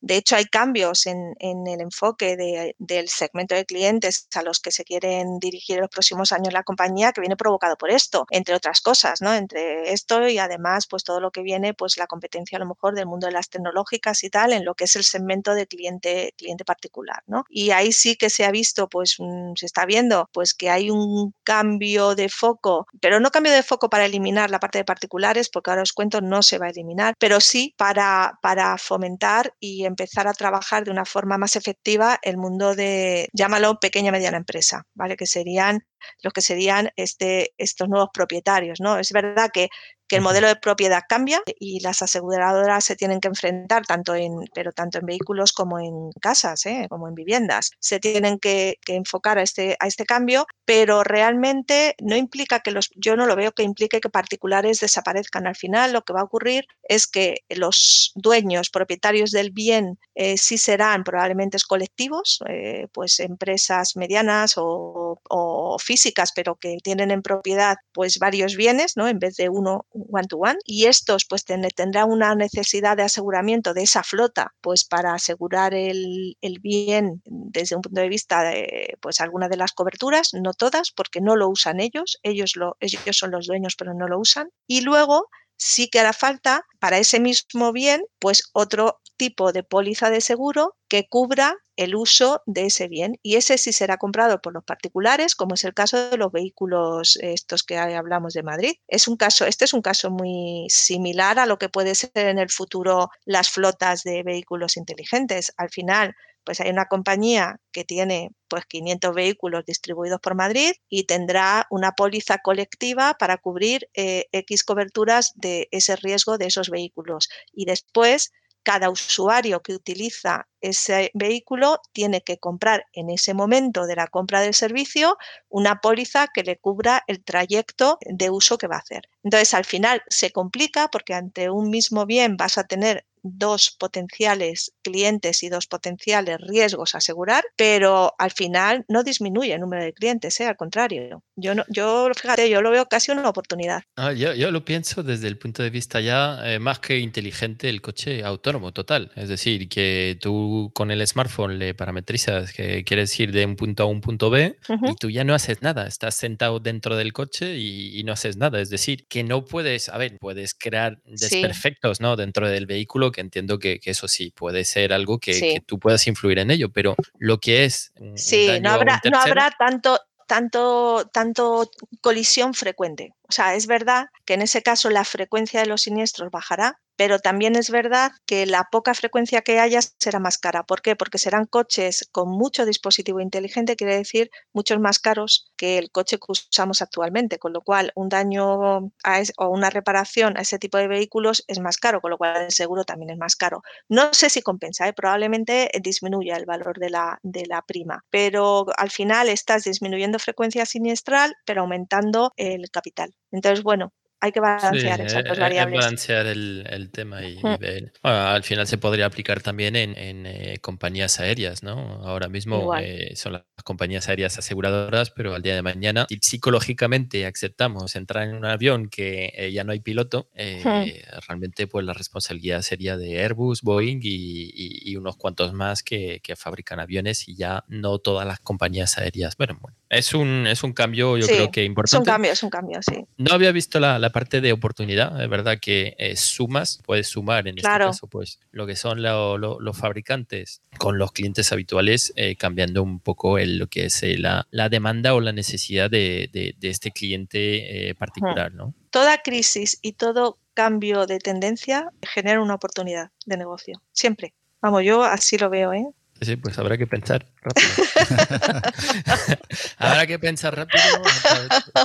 de hecho, hay cambios en, el enfoque del segmento de clientes a los que se quieren dirigir en los próximos años la compañía que viene provocado por esto, entre otras cosas, ¿no? Entre esto y además, pues todo lo que viene, pues la competencia a lo mejor del mundo de las tecnológicas y tal, en lo que es el segmento de cliente, cliente particular, ¿no? Y ahí sí que se ha visto, pues se está viendo, pues que hay un cambio de foco, pero no cambio de foco para eliminar la parte de particulares, porque ahora os cuento, no se va a eliminar, pero sí para, para fomentar y empezar a trabajar de una forma más efectiva el mundo de, llámalo pequeña mediana empresa, ¿vale? Que serían los que serían este, estos nuevos propietarios, ¿no? Es verdad que que el modelo de propiedad cambia y las aseguradoras se tienen que enfrentar tanto en, pero tanto en vehículos como en casas, ¿eh? como en viviendas. Se tienen que, enfocar a este, a este cambio, pero realmente no implica que los, yo no lo veo que implique que particulares desaparezcan. Al final lo que va a ocurrir es que los dueños, propietarios del bien, eh, sí serán probablemente colectivos, eh, pues empresas medianas o, o, físicas, pero que tienen en propiedad pues varios bienes, ¿no? En vez de uno one to one y estos pues tendrán una necesidad de aseguramiento de esa flota pues para asegurar el, bien desde un punto de vista de pues algunas de las coberturas, no todas porque no lo usan ellos, ellos, lo, ellos son los dueños pero no lo usan. Y luego sí que hará falta para ese mismo bien pues otro tipo de póliza de seguro que cubra el uso de ese bien y ese sí será comprado por los particulares, como es el caso de los vehículos estos que hablamos de Madrid. Es un caso, este es un caso muy similar a lo que puede ser en el futuro las flotas de vehículos inteligentes. Al final, pues hay una compañía que tiene pues 500 vehículos distribuidos por Madrid y tendrá una póliza colectiva para cubrir eh, X coberturas de ese riesgo de esos vehículos. Y después cada usuario que utiliza ese vehículo tiene que comprar en ese momento de la compra del servicio una póliza que le cubra el trayecto de uso que va a hacer. Entonces, al final se complica porque ante un mismo bien vas a tener dos potenciales clientes y dos potenciales riesgos a asegurar, pero al final no disminuye el número de clientes, ¿eh? al contrario. Yo, no, yo, fíjate, yo lo veo casi una oportunidad. Ah, yo, yo, lo pienso desde el punto de vista ya eh, más que inteligente el coche autónomo total. Es decir, que tú con el smartphone le parametrizas que quieres ir de un punto a un punto B y tú ya no haces nada. Estás sentado dentro del coche y, no haces nada. Es decir, que no puedes, a ver, puedes crear desperfectos ¿no? dentro del vehículo que entiendo que, eso sí, puede ser algo que, tú puedas influir en ello, pero lo que es... sí, no habrá, no habrá tanto, tanto, tanto colisión frecuente. O sea, es verdad que en ese caso la frecuencia de los siniestros bajará, pero también es verdad que la poca frecuencia que haya será más cara. ¿Por qué? Porque serán coches con mucho dispositivo inteligente, quiere decir muchos más caros que el coche que usamos actualmente, con lo cual un daño o una reparación a ese tipo de vehículos es más caro, con lo cual el seguro también es más caro. No sé si compensa, ¿eh? probablemente disminuya el valor de la, de la prima, pero al final estás disminuyendo frecuencia siniestral, pero aumentando el capital. Entonces, bueno, hay que balancear esas dos variables. balancear el, tema y, ver. al final se podría aplicar también en, eh, compañías aéreas, ¿no? Ahora mismo eh, son las compañías aéreas aseguradoras, pero al día de mañana, si psicológicamente aceptamos entrar en un avión que eh, ya no hay piloto, realmente pues la responsabilidad sería de Airbus, Boeing y, unos cuantos más que, que, fabrican aviones y ya no todas las compañías aéreas. Bueno, bueno Es un, es un cambio, yo creo que importante. Es un cambio, es un cambio, sí. No había visto la, la parte de oportunidad, es verdad que eh, sumas, puedes sumar en este caso, pues lo que son los fabricantes con los clientes habituales, eh, cambiando un poco el, lo que es eh, la, la, demanda o la necesidad de, de, de este cliente particular, ¿no? Toda crisis y todo cambio de tendencia genera una oportunidad de negocio, siempre. Vamos, yo así lo veo, ¿eh? Sí, pues habrá que pensar rápido. habrá que pensar rápido.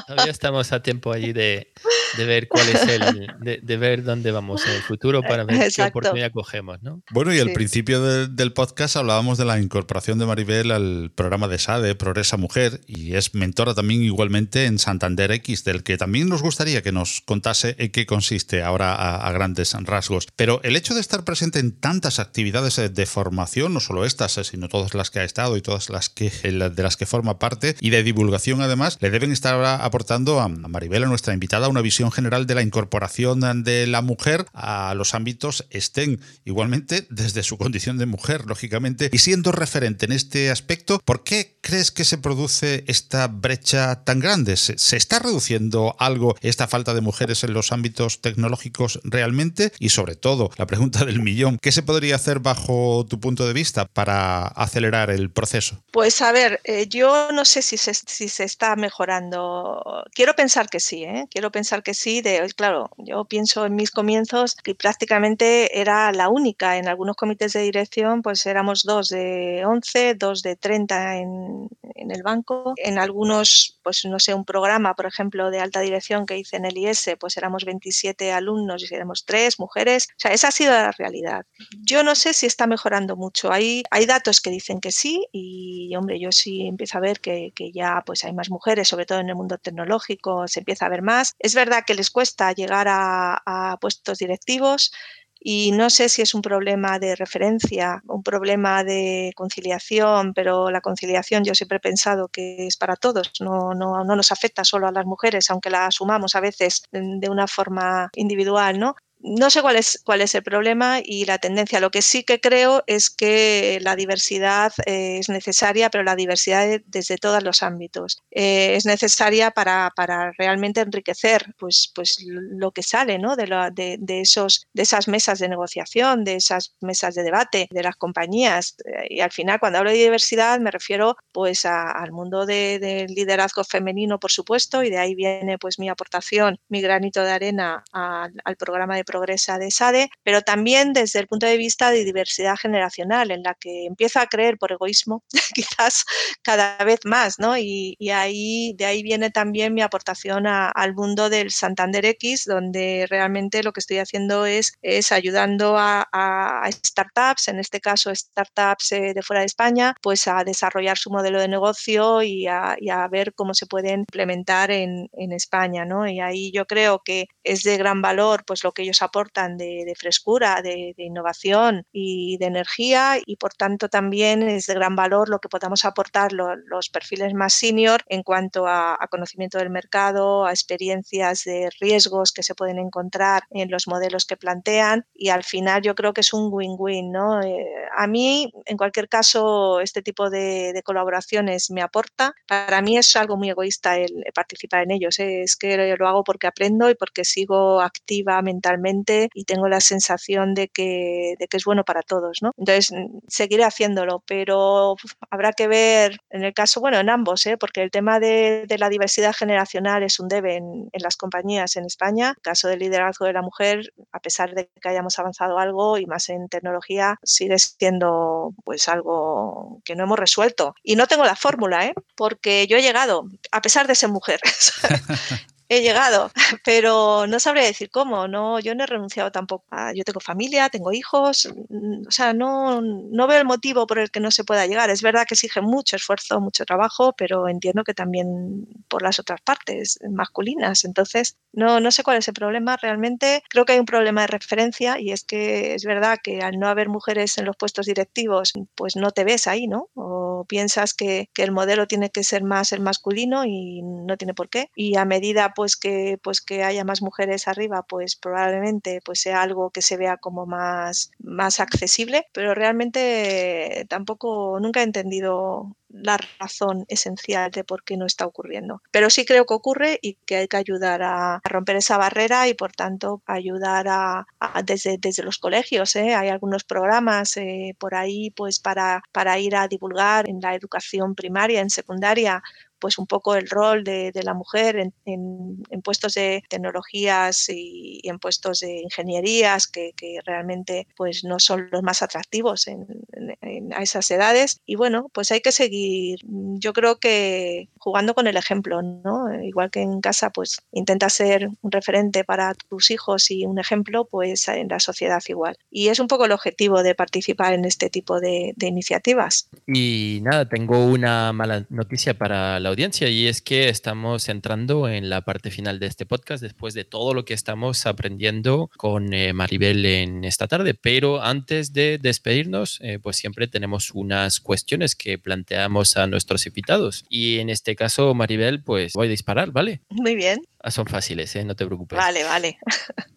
Todavía estamos a tiempo allí de, de ver cuál es el, de, ver dónde vamos en el futuro para ver qué oportunidad cogemos, ¿no? Bueno, y al principio del podcast hablábamos de la incorporación de Maribel al programa de SADE, Progresa Mujer, y es mentora también igualmente en Santander X, del que también nos gustaría que nos contase en qué consiste ahora a, a grandes rasgos. Pero el hecho de estar presente en tantas actividades de formación, no solo esta, sino todas las que ha estado y todas las que de las que forma parte y de divulgación además, le deben estar aportando a Maribel, a nuestra invitada, una visión general de la incorporación de la mujer a los ámbitos estén igualmente desde su condición de mujer, lógicamente, y siendo referente en este aspecto, ¿por qué crees que se produce esta brecha tan grande? ¿Se, se está reduciendo algo esta falta de mujeres en los ámbitos tecnológicos realmente? Y sobre todo, la pregunta del millón, ¿qué se podría hacer bajo tu punto de vista para acelerar el proceso? Pues a ver, eh, yo no sé si se, si se, está mejorando. Quiero pensar que sí, ¿eh? quiero pensar que sí. De, claro, yo pienso en mis comienzos que prácticamente era la única. En algunos comités de dirección, pues éramos dos de 11, dos de 30 en, en el banco. En algunos, pues no sé, un programa, por ejemplo, de alta dirección que hice en el IS, pues éramos 27 alumnos y éramos tres mujeres. O sea, esa ha sido la realidad. Yo no sé si está mejorando mucho. Hay, hay datos que dicen que sí y, hombre, yo sí empiezo a ver que, ya pues hay más mujeres, sobre todo en el mundo tecnológico, se empieza a ver más. Es verdad que les cuesta llegar a, puestos directivos, y no sé si es un problema de referencia, un problema de conciliación, pero la conciliación yo siempre he pensado que es para todos, no, no, no, nos afecta solo a las mujeres, aunque la asumamos a veces de una forma individual, ¿no? No sé cuál es, cuál es el problema y la tendencia. Lo que sí que creo es que la diversidad eh, es necesaria, pero la diversidad desde todos los ámbitos. Eh, es necesaria para, para, realmente enriquecer pues, pues lo que sale ¿no? de, de, esos, de esas mesas de negociación, de esas mesas de debate de las compañías. Y al final, cuando hablo de diversidad, me refiero pues al mundo del liderazgo femenino, por supuesto, y de ahí viene pues mi aportación, mi granito de arena al, al programa de progresa de SADE, pero también desde el punto de vista de diversidad generacional, en la que empiezo a creer por egoísmo, quizás cada vez más, ¿no? Y, ahí, de ahí viene también mi aportación al mundo del Santander X, donde realmente lo que estoy haciendo es, es ayudando a, startups, en este caso startups eh, de fuera de España, pues a desarrollar su modelo de negocio y a, ver cómo se pueden implementar en, en España, ¿no? Y ahí yo creo que es de gran valor pues lo que ellos aportan de, frescura, de, innovación y de energía y por tanto también es de gran valor lo que podamos aportar los perfiles más senior en cuanto a, conocimiento del mercado, a experiencias de riesgos que se pueden encontrar en los modelos que plantean y al final yo creo que es un win-win. ¿no? Eh, a mí, en cualquier caso, este tipo de, colaboraciones me aporta. Para mí es algo muy egoísta el participar en ellos. ¿eh? Es que lo hago porque aprendo y porque sigo activa mentalmente y tengo la sensación de que, de que es bueno para todos, ¿no? Entonces, mm, seguiré haciéndolo, pero habrá que ver en el caso, bueno, en ambos, ¿eh? porque el tema de, la diversidad generacional es un debe en, en, las compañías en España. El caso del liderazgo de la mujer, a pesar de que hayamos avanzado algo y más en tecnología, sigue siendo pues algo que no hemos resuelto. Y no tengo la fórmula, ¿eh? porque yo he llegado, a pesar de ser mujer. he llegado, pero no sabría decir cómo, no, yo no he renunciado tampoco. yo tengo familia, tengo hijos, mm, o sea, no, no veo el motivo por el que no se pueda llegar. Es verdad que exige mucho esfuerzo, mucho trabajo, pero entiendo que también por las otras partes masculinas. Entonces, no, no sé cuál es el problema realmente. Creo que hay un problema de referencia y es que es verdad que al no haber mujeres en los puestos directivos, pues no te ves ahí, ¿no? O piensas que, que el modelo tiene que ser más el masculino y no tiene por qué. Y a medida pues que, pues que haya más mujeres arriba, pues probablemente pues sea algo que se vea como más, más accesible, pero realmente tampoco nunca he entendido la razón esencial de por qué no está ocurriendo. Pero sí creo que ocurre y que hay que ayudar a, romper esa barrera y por tanto ayudar a, desde, desde, los colegios. ¿eh? Hay algunos programas eh, por ahí pues para, para ir a divulgar en la educación primaria, en secundaria, pues un poco el rol de, la mujer en, puestos de tecnologías y, en puestos de ingenierías que, realmente pues no son los más atractivos en, a esas edades. Y bueno pues hay que seguir yo creo que jugando con el ejemplo no igual que en casa pues intenta ser un referente para tus hijos y un ejemplo pues en la sociedad igual. Y es un poco el objetivo de participar en este tipo de, de iniciativas. Y nada tengo una mala noticia para la audiencia y es que estamos entrando en la parte final de este podcast después de todo lo que estamos aprendiendo con eh, Maribel en esta tarde. Pero antes de despedirnos, eh, pues siempre tenemos unas cuestiones que planteamos a nuestros invitados. Y en este caso, Maribel, pues voy a disparar, ¿vale? Muy bien. Ah, son fáciles, ¿eh? no te preocupes. Vale, vale.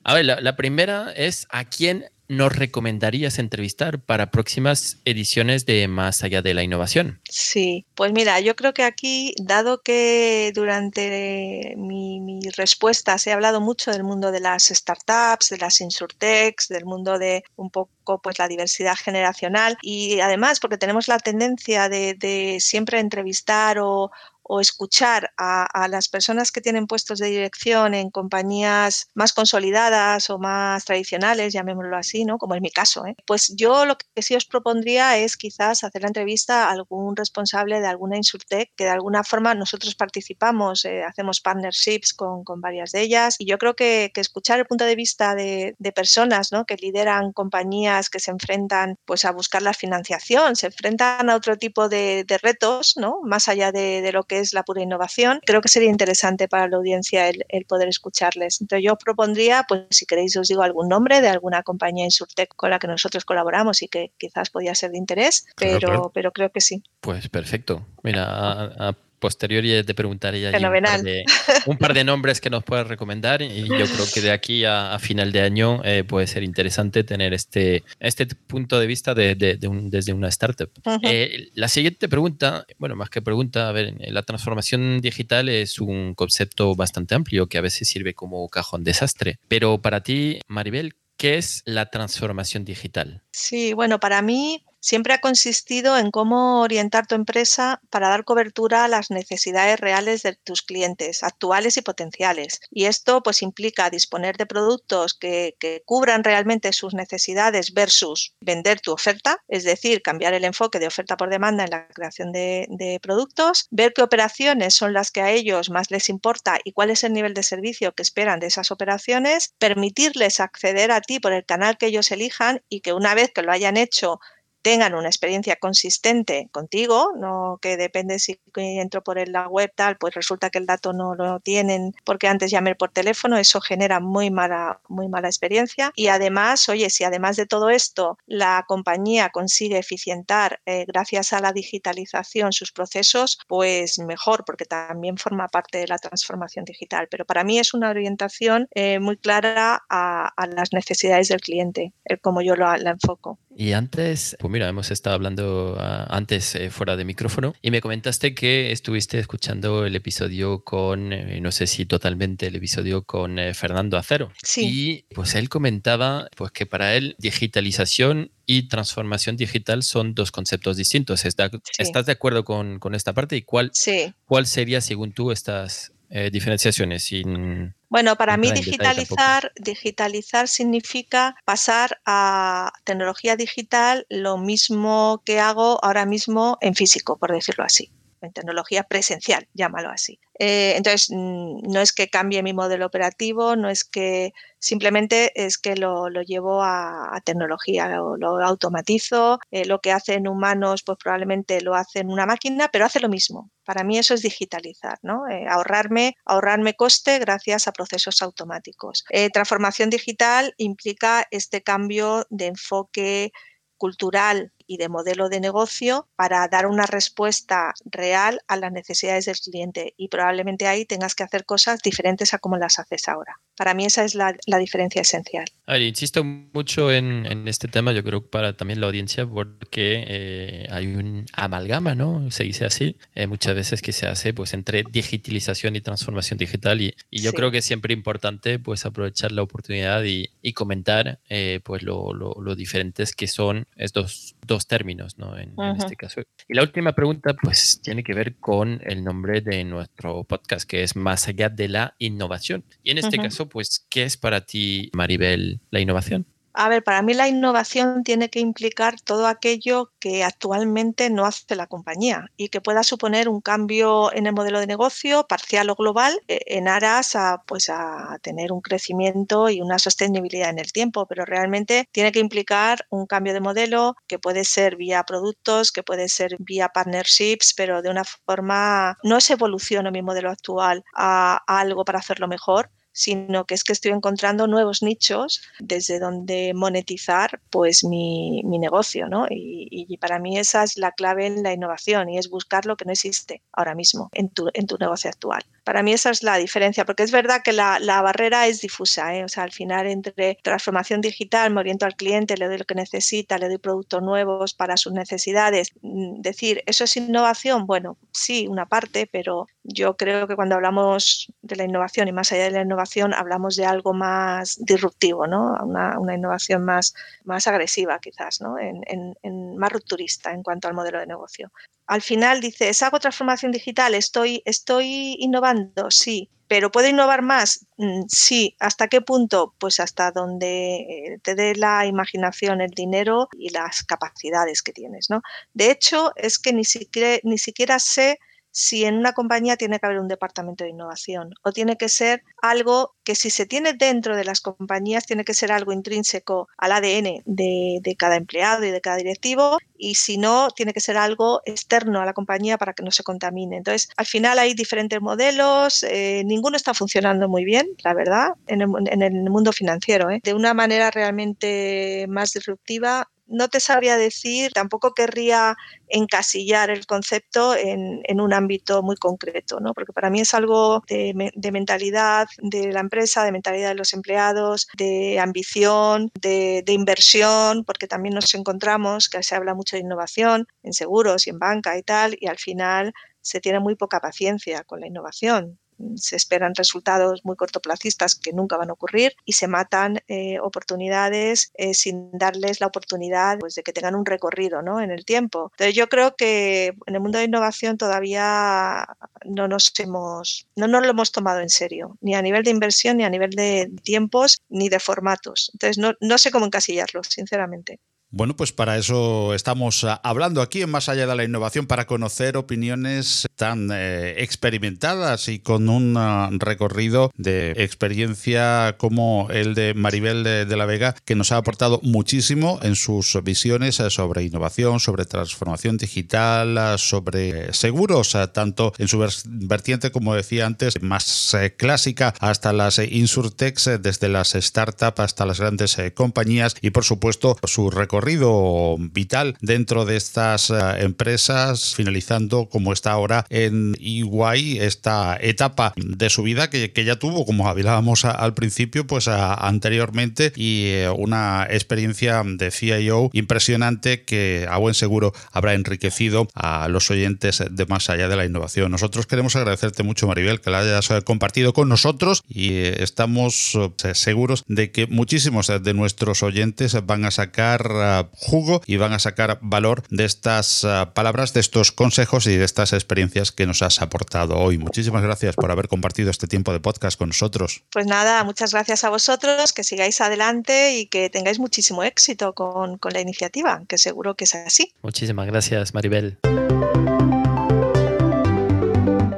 A ver, la, la primera es a quién nos recomendarías entrevistar para próximas ediciones de Más allá de la innovación? Sí, pues mira, yo creo que aquí, dado que durante mi, respuesta se ha hablado mucho del mundo de las startups, de las insurtechs, del mundo de un poco pues la diversidad generacional y además porque tenemos la tendencia de, de siempre entrevistar o, o escuchar a, las personas que tienen puestos de dirección en compañías más consolidadas o más tradicionales, llamémoslo así, ¿no? como es mi caso, ¿eh? pues yo lo que sí os propondría es quizás hacer la entrevista a algún responsable de alguna Insurtech que de alguna forma nosotros participamos, eh, hacemos partnerships con, varias de ellas y yo creo que, escuchar el punto de vista de, personas que lideran compañías que se enfrentan pues, a buscar la financiación, se enfrentan a otro tipo de, retos, ¿no? más allá de lo que es la pura innovación. Creo que sería interesante para la audiencia el, poder escucharles. Entonces yo propondría, pues si queréis os digo algún nombre de alguna compañía Insurtech con la que nosotros colaboramos y que quizás podía ser de interés, pero, pero creo que sí. Pues perfecto. Mira, a, posteriori te preguntaría un un par, de, nombres que nos puedas recomendar y yo creo que de aquí a, final de año eh, puede ser interesante tener este, este punto de vista de, desde una startup. Eh, la siguiente pregunta, bueno, más que pregunta, a ver, la transformación digital es un concepto bastante amplio que a veces sirve como cajón desastre, pero para ti, Maribel, ¿Qué es la transformación digital? Sí, bueno, para mí siempre ha consistido en cómo orientar tu empresa para dar cobertura a las necesidades reales de tus clientes, actuales y potenciales. Y esto pues implica disponer de productos que, cubran realmente sus necesidades versus vender tu oferta, es decir, cambiar el enfoque de oferta por demanda en la creación de, de productos, ver qué operaciones son las que a ellos más les importa y cuál es el nivel de servicio que esperan de esas operaciones, permitirles acceder a ti por el canal que ellos elijan y que una vez que lo hayan hecho tengan una experiencia consistente contigo, no que depende si entro por la web tal, pues resulta que el dato no lo tienen porque antes llamé por teléfono, eso genera muy mala, muy mala experiencia. Y además, oye, si además de todo esto la compañía consigue eficientar eh, gracias a la digitalización sus procesos, pues mejor, porque también forma parte de la transformación digital. Pero para mí es una orientación eh, muy clara a, las necesidades del cliente, como yo la enfoco. Y antes, mira, hemos estado hablando ah, antes eh, fuera de micrófono y me comentaste que estuviste escuchando el episodio con, eh, no sé si totalmente el episodio con eh, Fernando Acero. Sí. Y pues él comentaba pues que para él digitalización y transformación digital son dos conceptos distintos. ¿Estás de acuerdo con, con, esta parte? ¿Y cuál, sí. cuál sería, según tú, estas diferenciaciones? Sin, bueno, para mí digitalizar, digitalizar significa pasar a tecnología digital lo mismo que hago ahora mismo en físico, por decirlo así en tecnología presencial, llámalo así. Eh, entonces, mm, no es que cambie mi modelo operativo, no es que simplemente es que lo, llevo a, tecnología, lo, automatizo, eh, lo que hacen humanos pues probablemente lo hace en una máquina, pero hace lo mismo. Para mí eso es digitalizar, ¿no? Eh, ahorrarme, ahorrarme coste gracias a procesos automáticos. transformación digital implica este cambio de enfoque cultural de modelo de negocio para dar una respuesta real a las necesidades del cliente y probablemente ahí tengas que hacer cosas diferentes a como las haces ahora. Para mí esa es la, diferencia esencial. insisto mucho en, este tema, yo creo para también la audiencia, porque eh, hay un amalgama, ¿no? Se dice así, eh, muchas veces que se hace pues entre digitalización y transformación digital y, yo creo que es siempre importante pues aprovechar la oportunidad y, comentar eh, pues lo, lo, diferentes que son estos dos términos, ¿no? En, este caso. Y la última pregunta pues tiene que ver con el nombre de nuestro podcast, que es Más allá de la innovación. Y en este caso, pues, ¿qué es para ti, Maribel, la innovación? A ver, para mí la innovación tiene que implicar todo aquello que actualmente no hace la compañía y que pueda suponer un cambio en el modelo de negocio parcial o global eh, en aras a, pues, a tener un crecimiento y una sostenibilidad en el tiempo, pero realmente tiene que implicar un cambio de modelo que puede ser vía productos, que puede ser vía partnerships, pero de una forma no se evoluciona mi modelo actual a algo para hacerlo mejor, sino que es que estoy encontrando nuevos nichos desde donde monetizar pues mi, negocio, ¿no? Y, para mí esa es la clave en la innovación y es buscar lo que no existe ahora mismo en tu, en tu negocio actual. Para mí esa es la diferencia, porque es verdad que la, barrera es difusa, ¿eh? o sea, al final entre transformación digital, me oriento al cliente, le doy lo que necesita, le doy productos nuevos para sus necesidades. Mm, decir, ¿eso es innovación? Bueno, sí, una parte, pero yo creo que cuando hablamos de la innovación y más allá de la innovación, hablamos de algo más disruptivo, ¿no? una, innovación más, más agresiva quizás, ¿no? en, más rupturista en cuanto al modelo de negocio. Al final dices, hago transformación digital, estoy, estoy innovando, sí, pero ¿puedo innovar más? Mm, sí. ¿Hasta qué punto? Pues hasta donde eh, te dé la imaginación, el dinero y las capacidades que tienes. ¿no? De hecho, es que ni siquiera, ni siquiera sé si en una compañía tiene que haber un departamento de innovación o tiene que ser algo que si se tiene dentro de las compañías tiene que ser algo intrínseco al ADN de, cada empleado y de cada directivo y si no tiene que ser algo externo a la compañía para que no se contamine. Entonces, al final hay diferentes modelos, eh, ninguno está funcionando muy bien, la verdad, en el, mundo financiero. ¿eh? De una manera realmente más disruptiva no te sabría decir, tampoco querría encasillar el concepto en, un ámbito muy concreto, ¿no? porque para mí es algo de, mentalidad de la empresa, de mentalidad de los empleados, de ambición, de, de, inversión, porque también nos encontramos que se habla mucho de innovación en seguros y en banca y tal, y al final se tiene muy poca paciencia con la innovación se esperan resultados muy cortoplacistas que nunca van a ocurrir y se matan eh, oportunidades eh, sin darles la oportunidad pues, de que tengan un recorrido ¿no? en el tiempo. Entonces yo creo que en el mundo de innovación todavía no nos hemos, no lo hemos tomado en serio, ni a nivel de inversión, ni a nivel de tiempos, ni de formatos. Entonces no, no sé cómo encasillarlo, sinceramente. Bueno, pues para eso estamos ah, hablando aquí en Más allá de la innovación, para conocer opiniones tan eh, experimentadas y con un ah, recorrido de experiencia como el de Maribel de, la Vega, que nos ha aportado muchísimo en sus visiones eh, sobre innovación, sobre transformación digital, ah, sobre seguros, tanto en su vertiente, como decía antes, más eh, clásica, hasta las insurtechs, desde las startups hasta las grandes compañías y, por supuesto, su recorrido recorrido vital dentro de estas eh, empresas, finalizando como está ahora en EY, esta etapa de su vida que, ya tuvo, como hablábamos al principio, pues anteriormente, y eh, una experiencia de CIO impresionante que a buen seguro habrá enriquecido a los oyentes de más allá de la innovación. Nosotros queremos agradecerte mucho, Maribel, que la hayas eh, compartido con nosotros y estamos seguros de que muchísimos de nuestros oyentes van a sacar jugo y van a sacar valor de estas ah, palabras, de estos consejos y de estas experiencias que nos has aportado hoy. Muchísimas gracias por haber compartido este tiempo de podcast con nosotros. Pues nada, muchas gracias a vosotros, que sigáis adelante y que tengáis muchísimo éxito con, con la iniciativa, que seguro que es así. Muchísimas gracias, Maribel.